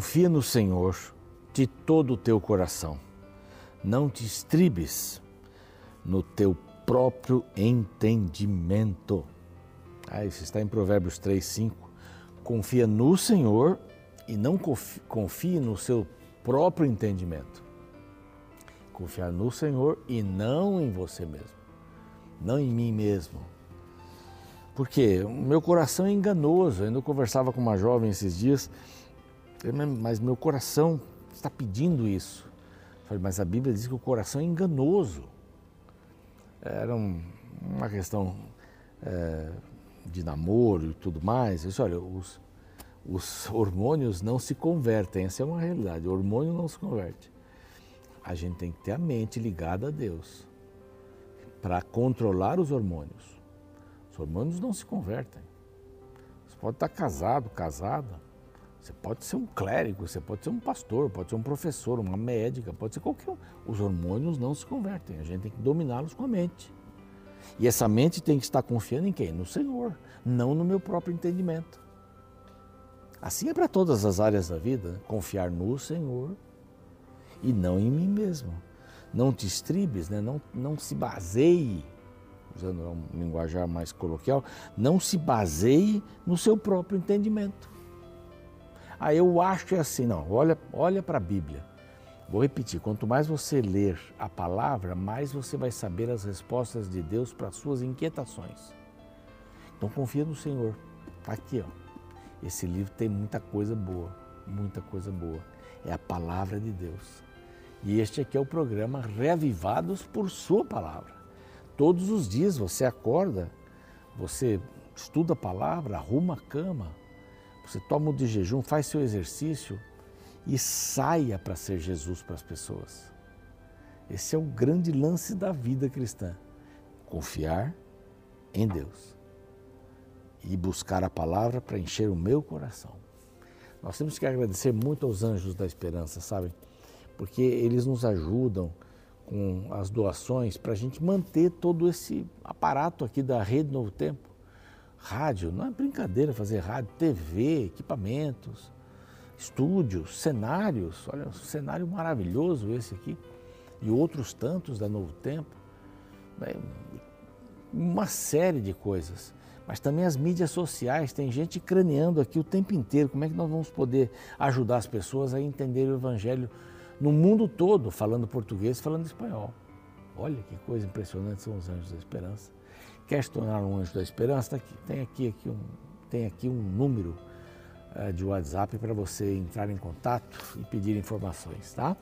Confia no Senhor de todo o teu coração. Não te estribes no teu próprio entendimento. Ah, isso está em Provérbios 3, 5. Confia no Senhor e não confie no seu próprio entendimento. Confiar no Senhor e não em você mesmo, não em mim mesmo. Porque o meu coração é enganoso. Eu ainda conversava com uma jovem esses dias, mas meu coração está pedindo isso. Eu falei, mas a Bíblia diz que o coração é enganoso. Era um, uma questão é, de namoro e tudo mais. Eu disse, olha, os, os hormônios não se convertem, essa é uma realidade. O hormônio não se converte. A gente tem que ter a mente ligada a Deus para controlar os hormônios. Os hormônios não se convertem. Você pode estar casado, casada, você pode ser um clérigo, você pode ser um pastor, pode ser um professor, uma médica, pode ser qualquer um. Os hormônios não se convertem, a gente tem que dominá-los com a mente. E essa mente tem que estar confiando em quem? No Senhor, não no meu próprio entendimento. Assim é para todas as áreas da vida, confiar no Senhor e não em mim mesmo. Não te estribes, né? não, não se baseie, usando um linguajar mais coloquial, não se baseie no seu próprio entendimento. Ah, eu acho que é assim. Não, olha, olha para a Bíblia. Vou repetir: quanto mais você ler a palavra, mais você vai saber as respostas de Deus para as suas inquietações. Então confia no Senhor. Está aqui, ó. Esse livro tem muita coisa boa, muita coisa boa. É a palavra de Deus. E este aqui é o programa Reavivados por Sua Palavra. Todos os dias você acorda, você estuda a palavra, arruma a cama, você toma o de jejum, faz seu exercício e saia para ser Jesus para as pessoas. Esse é o grande lance da vida cristã. Confiar em Deus e buscar a palavra para encher o meu coração. Nós temos que agradecer muito aos anjos da esperança, sabe? Porque eles nos ajudam com as doações para a gente manter todo esse aparato aqui da Rede Novo Tempo. Rádio, não é brincadeira fazer rádio, TV, equipamentos, estúdios, cenários. Olha, um cenário maravilhoso esse aqui. E outros tantos da Novo Tempo. Né, uma série de coisas. Mas também as mídias sociais, tem gente craneando aqui o tempo inteiro. Como é que nós vamos poder ajudar as pessoas a entender o Evangelho no mundo todo, falando português falando espanhol? Olha que coisa impressionante são os anjos da esperança. Quer se tornar um anjo da esperança? Tem, aqui, aqui um, tem aqui um número uh, de WhatsApp para você entrar em contato e pedir informações, tá?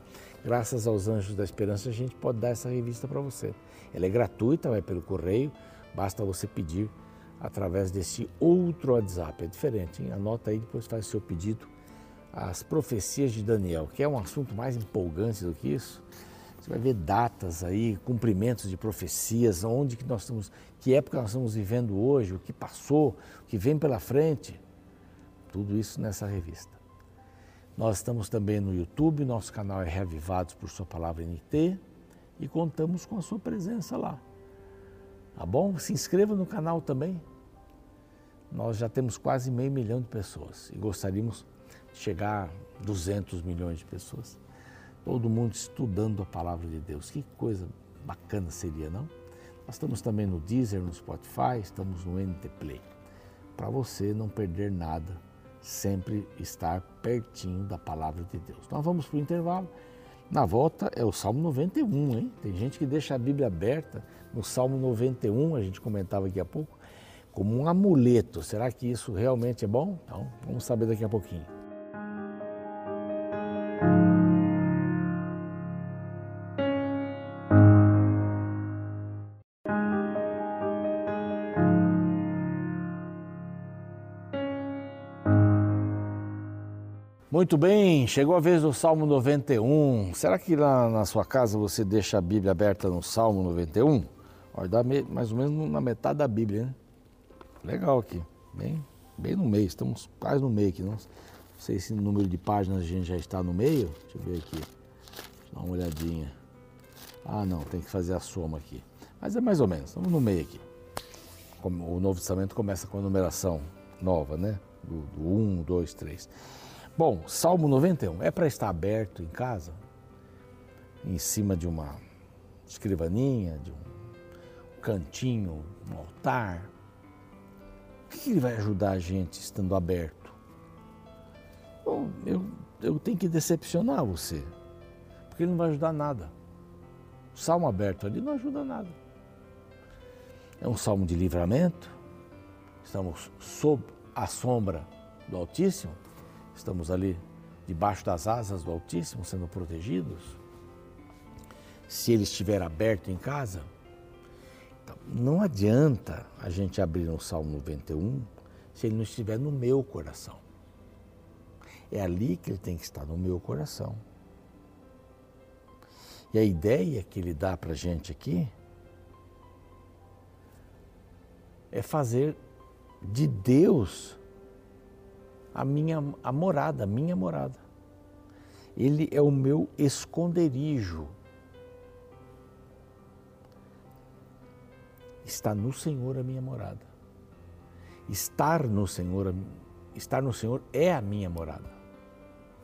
Graças aos Anjos da Esperança, a gente pode dar essa revista para você. Ela é gratuita, vai pelo correio, basta você pedir através desse outro WhatsApp. É diferente, hein? Anota aí, depois faz o seu pedido. As profecias de Daniel, que é um assunto mais empolgante do que isso. Você vai ver datas aí, cumprimentos de profecias, onde que nós estamos, que época nós estamos vivendo hoje, o que passou, o que vem pela frente. Tudo isso nessa revista. Nós estamos também no YouTube, nosso canal é Reavivados por Sua Palavra NT e contamos com a sua presença lá. Tá bom? Se inscreva no canal também. Nós já temos quase meio milhão de pessoas e gostaríamos de chegar a 200 milhões de pessoas todo mundo estudando a palavra de Deus. Que coisa bacana seria, não? Nós estamos também no Deezer, no Spotify, estamos no NT Play. Para você não perder nada, sempre estar pertinho da palavra de Deus. Nós vamos para o intervalo. Na volta é o Salmo 91, hein? Tem gente que deixa a Bíblia aberta no Salmo 91, a gente comentava aqui há pouco, como um amuleto. Será que isso realmente é bom? Então, vamos saber daqui a pouquinho. Muito bem, chegou a vez do Salmo 91. Será que lá na sua casa você deixa a Bíblia aberta no Salmo 91? Olha, dá mais ou menos na metade da Bíblia, né? Legal aqui, bem, bem no meio, estamos quase no meio aqui. Não sei se no número de páginas a gente já está no meio. Deixa eu ver aqui, dá uma olhadinha. Ah, não, tem que fazer a soma aqui. Mas é mais ou menos, estamos no meio aqui. O Novo Testamento começa com a numeração nova, né? Do, do 1, 2, 3. Bom, Salmo 91 é para estar aberto em casa, em cima de uma escrivaninha, de um cantinho, um altar. O que ele vai ajudar a gente estando aberto? Bom, eu, eu tenho que decepcionar você, porque ele não vai ajudar nada. O salmo aberto ali não ajuda nada. É um salmo de livramento, estamos sob a sombra do Altíssimo estamos ali debaixo das asas do Altíssimo, sendo protegidos. Se ele estiver aberto em casa, então, não adianta a gente abrir o Salmo 91 se ele não estiver no meu coração. É ali que ele tem que estar, no meu coração. E a ideia que ele dá para a gente aqui é fazer de Deus a minha a morada, a minha morada. Ele é o meu esconderijo. Está no Senhor a minha morada. Estar no Senhor, estar no Senhor é a minha morada.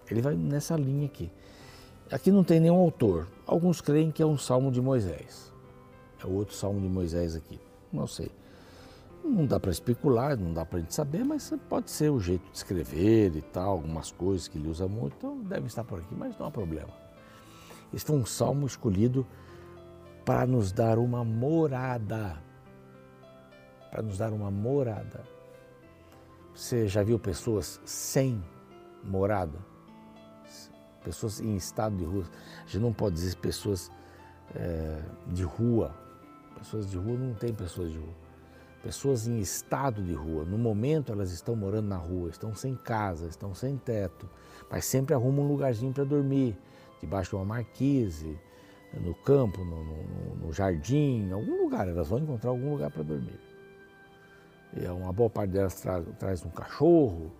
Ele vai nessa linha aqui. Aqui não tem nenhum autor. Alguns creem que é um salmo de Moisés. É outro salmo de Moisés aqui. Não sei. Não dá para especular, não dá para a gente saber, mas pode ser o jeito de escrever e tal, algumas coisas que ele usa muito, então deve estar por aqui, mas não há problema. Esse foi um salmo escolhido para nos dar uma morada. Para nos dar uma morada. Você já viu pessoas sem morada? Pessoas em estado de rua. A gente não pode dizer pessoas é, de rua. Pessoas de rua não tem pessoas de rua pessoas em estado de rua. No momento elas estão morando na rua, estão sem casa, estão sem teto, mas sempre arrumam um lugarzinho para dormir, debaixo de uma marquise, no campo, no, no, no, jardim, em algum lugar, elas vão encontrar algum lugar para dormir. E uma boa parte delas traz, traz um cachorro,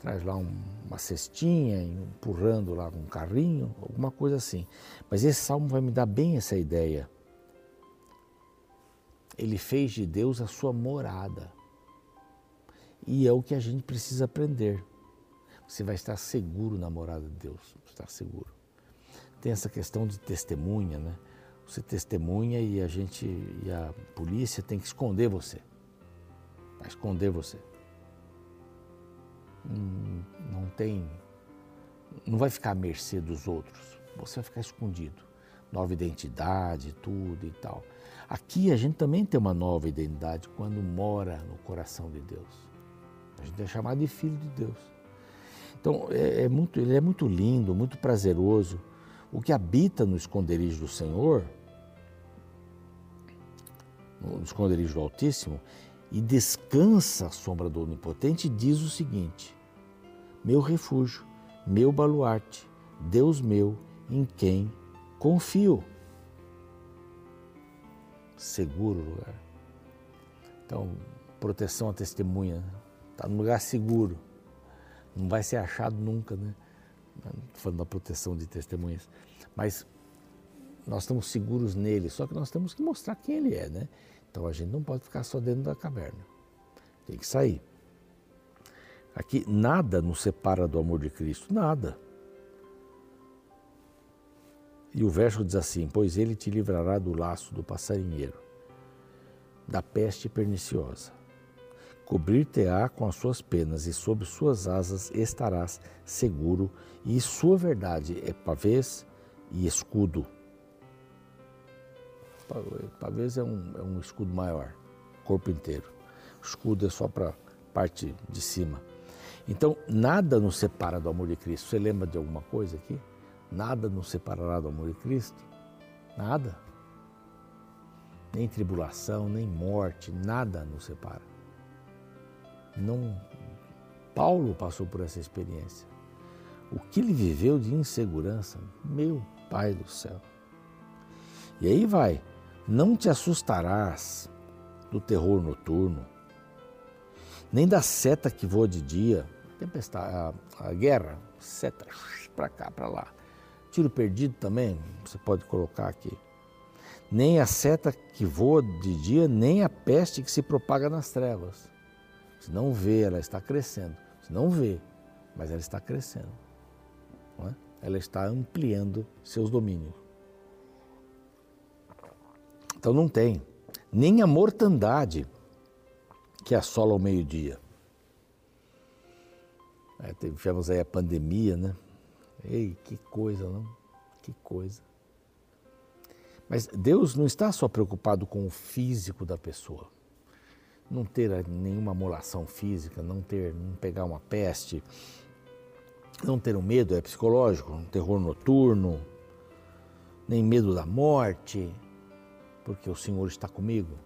traz lá um, uma cestinha, empurrando lá um carrinho, alguma coisa assim. Mas esse salmo vai me dar bem essa ideia ele fez de Deus a sua morada. E é o que a gente precisa aprender. Você vai estar seguro na morada de Deus, estar seguro. Tem essa questão de testemunha, né? Você testemunha e a gente e a polícia tem que esconder você. Vai esconder você. Hum, não tem. Não vai ficar à mercê dos outros. Você vai ficar escondido. Nova identidade, tudo e tal. Aqui a gente também tem uma nova identidade quando mora no coração de Deus. A gente é chamado de filho de Deus. Então é, é muito, ele é muito lindo, muito prazeroso. O que habita no esconderijo do Senhor, no esconderijo do Altíssimo, e descansa à sombra do Onipotente, diz o seguinte: Meu refúgio, meu baluarte, Deus meu, em quem confio seguro lugar. Então, proteção à testemunha, está num lugar seguro, não vai ser achado nunca, né? Falando da proteção de testemunhas. Mas nós estamos seguros nele, só que nós temos que mostrar quem ele é, né? Então a gente não pode ficar só dentro da caverna, tem que sair. Aqui, nada nos separa do amor de Cristo, nada. E o verso diz assim: Pois ele te livrará do laço do passarinheiro, da peste perniciosa. Cobrir-te-á com as suas penas, e sob suas asas estarás seguro, e sua verdade é pavês e escudo. Pavês é um, é um escudo maior, corpo inteiro. Escudo é só para parte de cima. Então, nada nos separa do amor de Cristo. Você lembra de alguma coisa aqui? Nada nos separará do amor de Cristo. Nada. Nem tribulação, nem morte, nada nos separa. Não. Paulo passou por essa experiência. O que ele viveu de insegurança, meu Pai do céu. E aí vai, não te assustarás do terror noturno, nem da seta que voa de dia, tempestade, a, a guerra, seta para cá, para lá Tiro perdido também, você pode colocar aqui. Nem a seta que voa de dia, nem a peste que se propaga nas trevas. Se não vê, ela está crescendo. Se não vê, mas ela está crescendo. É? Ela está ampliando seus domínios. Então não tem nem a mortandade que assola o meio-dia. É, tivemos aí a pandemia, né? Ei, que coisa, não? Que coisa. Mas Deus não está só preocupado com o físico da pessoa. Não ter nenhuma amolação física, não ter, não pegar uma peste, não ter um medo é psicológico, um terror noturno, nem medo da morte, porque o Senhor está comigo.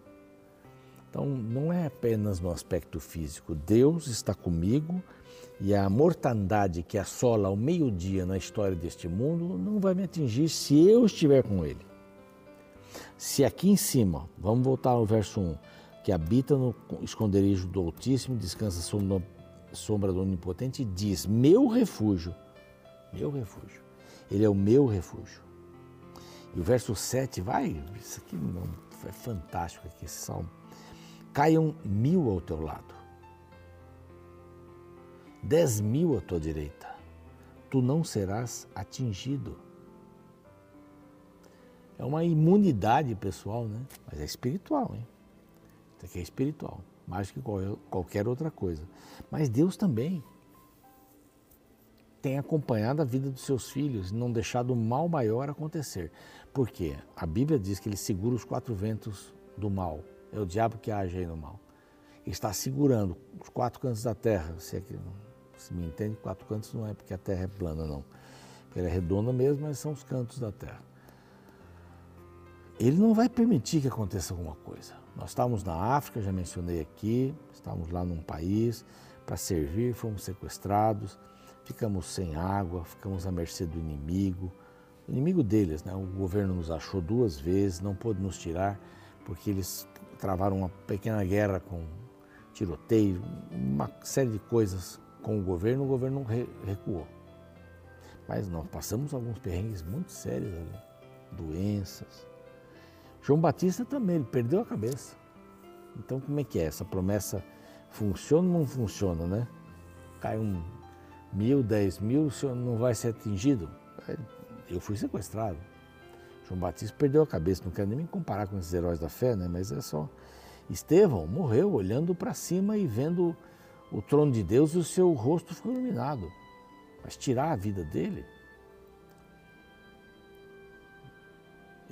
Então, não é apenas no aspecto físico. Deus está comigo e a mortandade que assola ao meio-dia na história deste mundo não vai me atingir se eu estiver com Ele. Se aqui em cima, vamos voltar ao verso 1, que habita no esconderijo do Altíssimo, descansa sob sombra do Onipotente, diz: Meu refúgio, meu refúgio. Ele é o meu refúgio. E o verso 7 vai, isso aqui é fantástico aqui, esse salmo. Caiam mil ao teu lado, dez mil à tua direita, tu não serás atingido. É uma imunidade pessoal, né? Mas é espiritual, hein? Isso aqui é espiritual, mais que qualquer outra coisa. Mas Deus também tem acompanhado a vida dos seus filhos e não deixado o mal maior acontecer. Por quê? A Bíblia diz que ele segura os quatro ventos do mal. É o diabo que age aí no mal. Está segurando os quatro cantos da terra. Se, é que, se me entende, quatro cantos não é porque a terra é plana, não. Ela é redonda mesmo, mas são os cantos da terra ele não vai permitir que aconteça alguma coisa. Nós estávamos na África, já mencionei aqui, estávamos lá num país para servir, fomos sequestrados, ficamos sem água, ficamos à mercê do inimigo. Inimigo deles, né? o governo nos achou duas vezes, não pôde nos tirar, porque eles travaram uma pequena guerra com tiroteio, uma série de coisas com o governo, o governo recuou. Mas nós passamos alguns perrengues muito sérios ali, doenças, João Batista também, ele perdeu a cabeça. Então, como é que é? Essa promessa funciona ou não funciona, né? Cai um mil, dez mil, o senhor não vai ser atingido? Eu fui sequestrado. João Batista perdeu a cabeça, não quero nem me comparar com esses heróis da fé, né? Mas é só. Estevão morreu olhando para cima e vendo o trono de Deus e o seu rosto ficou iluminado. Mas tirar a vida dele?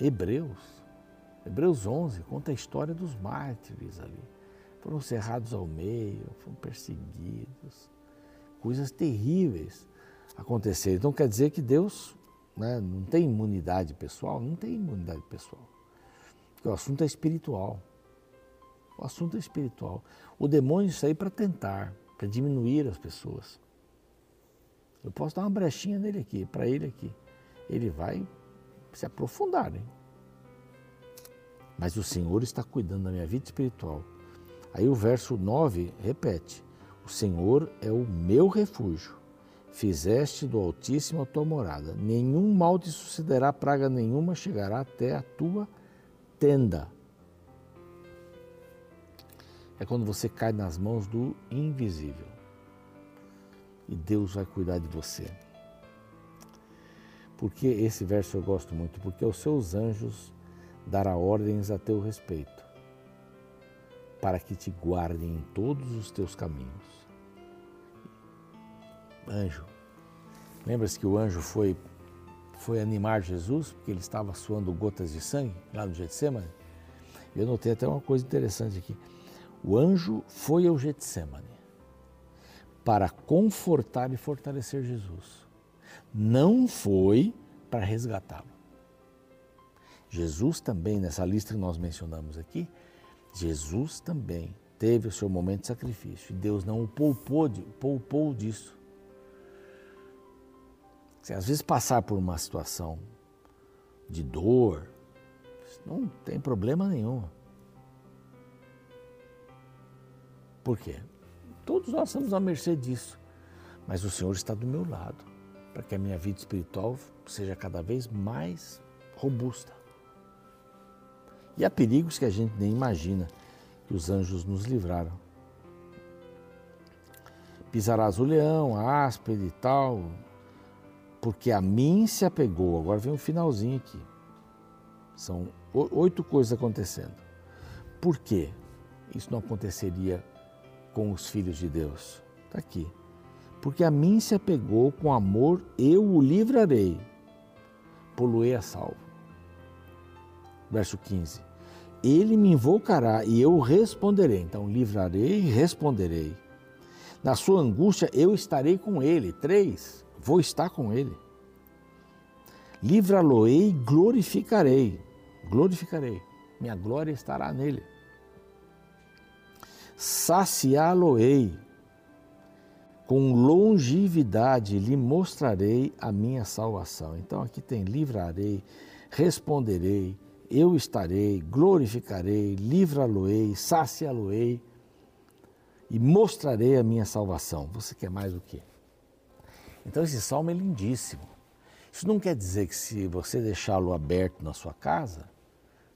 Hebreus Hebreus 11 conta a história dos mártires ali. Foram cerrados ao meio, foram perseguidos, coisas terríveis aconteceram. Então quer dizer que Deus né, não tem imunidade pessoal? Não tem imunidade pessoal. Porque o assunto é espiritual. O assunto é espiritual. O demônio aí para tentar, para diminuir as pessoas. Eu posso dar uma brechinha nele aqui, para ele aqui. Ele vai se aprofundar, hein? mas o Senhor está cuidando da minha vida espiritual. Aí o verso 9 repete: O Senhor é o meu refúgio. Fizeste do Altíssimo a tua morada. Nenhum mal te sucederá, praga nenhuma chegará até a tua tenda. É quando você cai nas mãos do invisível. E Deus vai cuidar de você. Porque esse verso eu gosto muito, porque os seus anjos dará ordens a teu respeito, para que te guardem em todos os teus caminhos. Anjo. Lembra-se que o anjo foi, foi animar Jesus, porque ele estava suando gotas de sangue lá no Getsemane? Eu notei até uma coisa interessante aqui. O anjo foi ao Getsemane para confortar e fortalecer Jesus. Não foi para resgatá-lo. Jesus também, nessa lista que nós mencionamos aqui, Jesus também teve o seu momento de sacrifício. E Deus não o poupou, poupou disso. Às vezes passar por uma situação de dor, não tem problema nenhum. Por quê? Todos nós estamos à mercê disso. Mas o Senhor está do meu lado, para que a minha vida espiritual seja cada vez mais robusta. E há perigos que a gente nem imagina que os anjos nos livraram. pisarás o leão, a áspide e tal, porque a mim se apegou. Agora vem um finalzinho aqui. São oito coisas acontecendo. Por quê? Isso não aconteceria com os filhos de Deus. Está aqui. Porque a mim se apegou com amor, eu o livrarei. Poluei a salvo. Verso 15. Ele me invocará e eu responderei. Então, livrarei e responderei. Na sua angústia, eu estarei com ele. Três, vou estar com ele. Livra-lo-ei e glorificarei. Glorificarei. Minha glória estará nele. Saciá-lo-ei. Com longevidade lhe mostrarei a minha salvação. Então aqui tem livrarei, responderei, eu estarei, glorificarei, livra-lo-ei, saciá-lo-ei e mostrarei a minha salvação. Você quer mais o quê? Então esse salmo é lindíssimo. Isso não quer dizer que se você deixá-lo aberto na sua casa,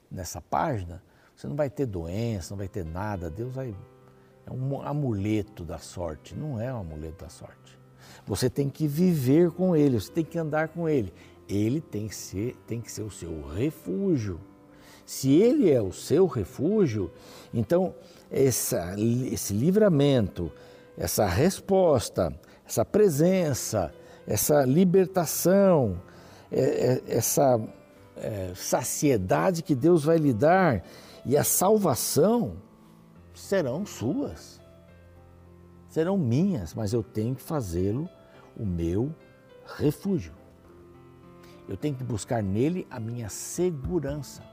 nessa página, você não vai ter doença, não vai ter nada. Deus vai. É um amuleto da sorte. Não é um amuleto da sorte. Você tem que viver com ele, você tem que andar com ele. Ele tem que ser, tem que ser o seu refúgio. Se ele é o seu refúgio, então essa, esse livramento, essa resposta, essa presença, essa libertação, é, é, essa é, saciedade que Deus vai lhe dar e a salvação serão suas, serão minhas, mas eu tenho que fazê-lo o meu refúgio. Eu tenho que buscar nele a minha segurança.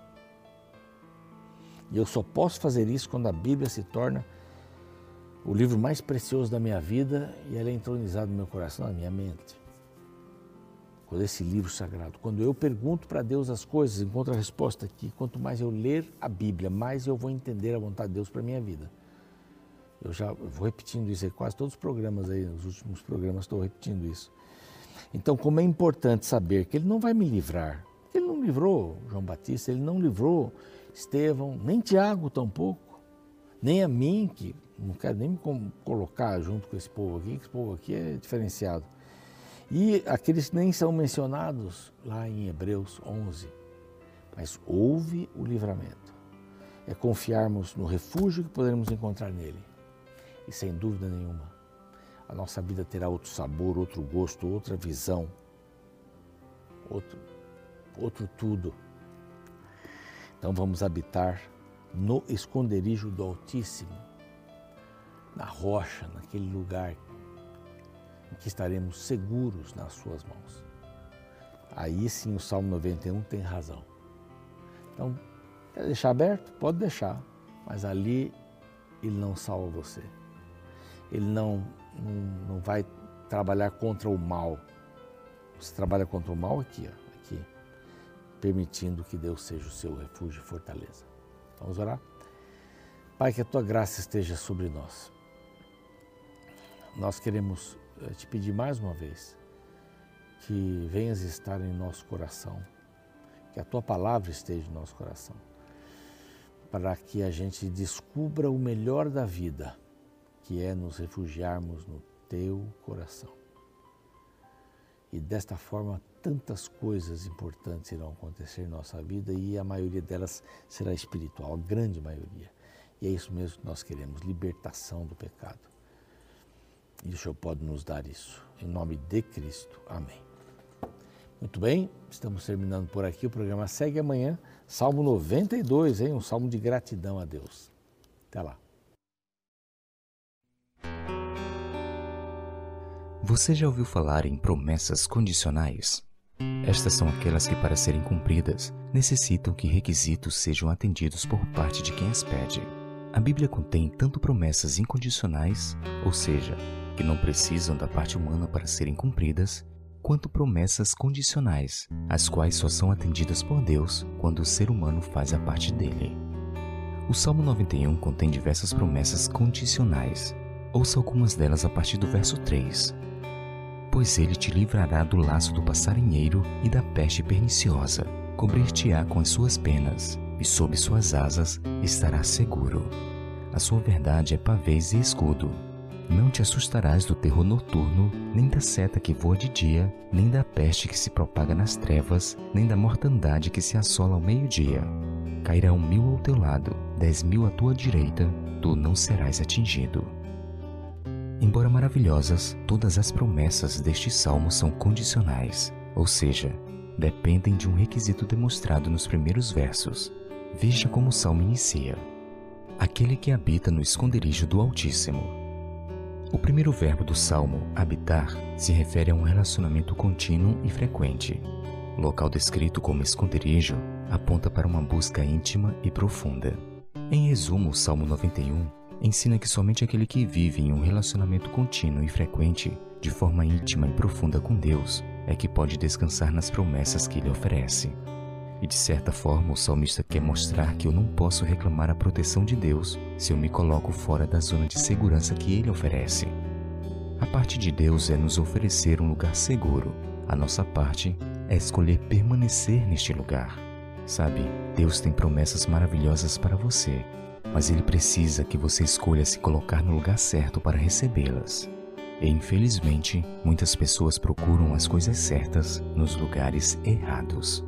E eu só posso fazer isso quando a Bíblia se torna o livro mais precioso da minha vida e ela é entronizada no meu coração, na minha mente. Quando esse livro sagrado, quando eu pergunto para Deus as coisas, encontro a resposta aqui. Quanto mais eu ler a Bíblia, mais eu vou entender a vontade de Deus para minha vida. Eu já vou repetindo isso aí, quase todos os programas aí, nos últimos programas estou repetindo isso. Então, como é importante saber que Ele não vai me livrar, Ele não livrou João Batista, Ele não livrou Estevão, nem Tiago tampouco, nem a mim, que não quero nem me colocar junto com esse povo aqui, que esse povo aqui é diferenciado. E aqueles que nem são mencionados lá em Hebreus 11. Mas houve o livramento. É confiarmos no refúgio que poderemos encontrar nele. E sem dúvida nenhuma, a nossa vida terá outro sabor, outro gosto, outra visão, outro, outro tudo. Então vamos habitar no esconderijo do Altíssimo, na rocha, naquele lugar em que estaremos seguros nas Suas mãos. Aí sim o Salmo 91 tem razão. Então, quer deixar aberto? Pode deixar, mas ali ele não salva você. Ele não, não, não vai trabalhar contra o mal. Você trabalha contra o mal aqui, ó permitindo que Deus seja o seu refúgio e fortaleza. Vamos orar? Pai, que a tua graça esteja sobre nós. Nós queremos eh, te pedir mais uma vez que venhas estar em nosso coração, que a tua palavra esteja em nosso coração, para que a gente descubra o melhor da vida, que é nos refugiarmos no teu coração. E desta forma tantas coisas importantes irão acontecer em nossa vida e a maioria delas será espiritual, a grande maioria. E é isso mesmo que nós queremos, libertação do pecado. E o Senhor pode nos dar isso. Em nome de Cristo. Amém. Muito bem, estamos terminando por aqui. O programa segue amanhã. Salmo 92, hein? um salmo de gratidão a Deus. Até lá. Você já ouviu falar em promessas condicionais? Estas são aquelas que, para serem cumpridas, necessitam que requisitos sejam atendidos por parte de quem as pede. A Bíblia contém tanto promessas incondicionais, ou seja, que não precisam da parte humana para serem cumpridas, quanto promessas condicionais, as quais só são atendidas por Deus quando o ser humano faz a parte dele. O Salmo 91 contém diversas promessas condicionais. Ouça algumas delas a partir do verso 3 pois ele te livrará do laço do passarinheiro e da peste perniciosa. Cobrir-te-á com as suas penas, e sob suas asas estarás seguro. A sua verdade é pavês e escudo. Não te assustarás do terror noturno, nem da seta que voa de dia, nem da peste que se propaga nas trevas, nem da mortandade que se assola ao meio-dia. Cairão mil ao teu lado, dez mil à tua direita, tu não serás atingido. Embora maravilhosas, todas as promessas deste salmo são condicionais, ou seja, dependem de um requisito demonstrado nos primeiros versos. Veja como o salmo inicia: Aquele que habita no esconderijo do Altíssimo. O primeiro verbo do salmo, habitar, se refere a um relacionamento contínuo e frequente. Local descrito como esconderijo aponta para uma busca íntima e profunda. Em resumo, o Salmo 91 ensina que somente aquele que vive em um relacionamento contínuo e frequente, de forma íntima e profunda com Deus, é que pode descansar nas promessas que ele oferece. E de certa forma, o salmista quer mostrar que eu não posso reclamar a proteção de Deus se eu me coloco fora da zona de segurança que ele oferece. A parte de Deus é nos oferecer um lugar seguro. A nossa parte é escolher permanecer neste lugar. Sabe, Deus tem promessas maravilhosas para você, mas Ele precisa que você escolha se colocar no lugar certo para recebê-las. E infelizmente, muitas pessoas procuram as coisas certas nos lugares errados.